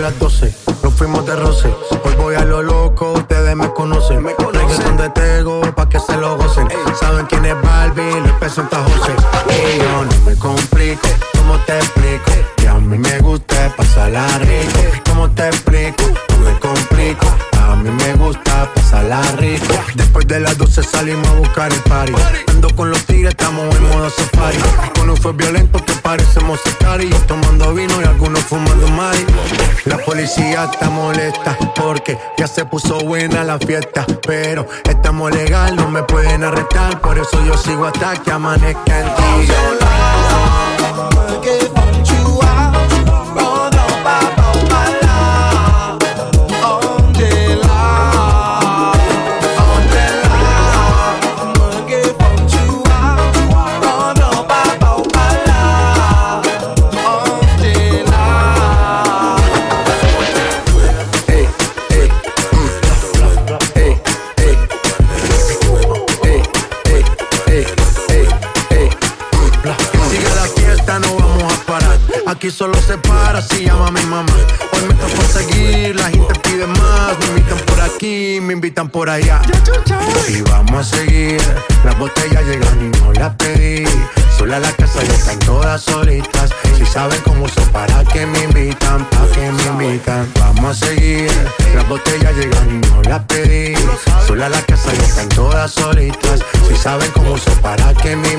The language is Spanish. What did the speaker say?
las 12, nos fuimos de roce. Hoy voy a lo loco, ustedes me conocen. Me conocen de Tego, pa' que se lo gocen. Saben quién es Barbie, le presenta José. Y yo no me complico, ¿cómo te explico? Que a mí me gusta pasarla rico. ¿Cómo te explico? De las 12 salimos a buscar el party. Ando con los tigres, estamos en modo safari. Con fue violento que parecemos y Tomando vino y algunos fumando mari. La policía está molesta porque ya se puso buena la fiesta. Pero estamos legal, no me pueden arrestar. Por eso yo sigo hasta que amanezca en ti. Aquí solo se para si llama a mi mamá. Hoy me toca seguir, la gente pide más. Me invitan por aquí, me invitan por allá. Y vamos a seguir. Las botellas llegan y no las pedí. Sola la casa ya están todas solitas. Si saben cómo son, para que me invitan, para que me invitan. Vamos a seguir. Las botellas llegan y no las pedí. Sola la casa ya están todas solitas. Si saben cómo son, para que me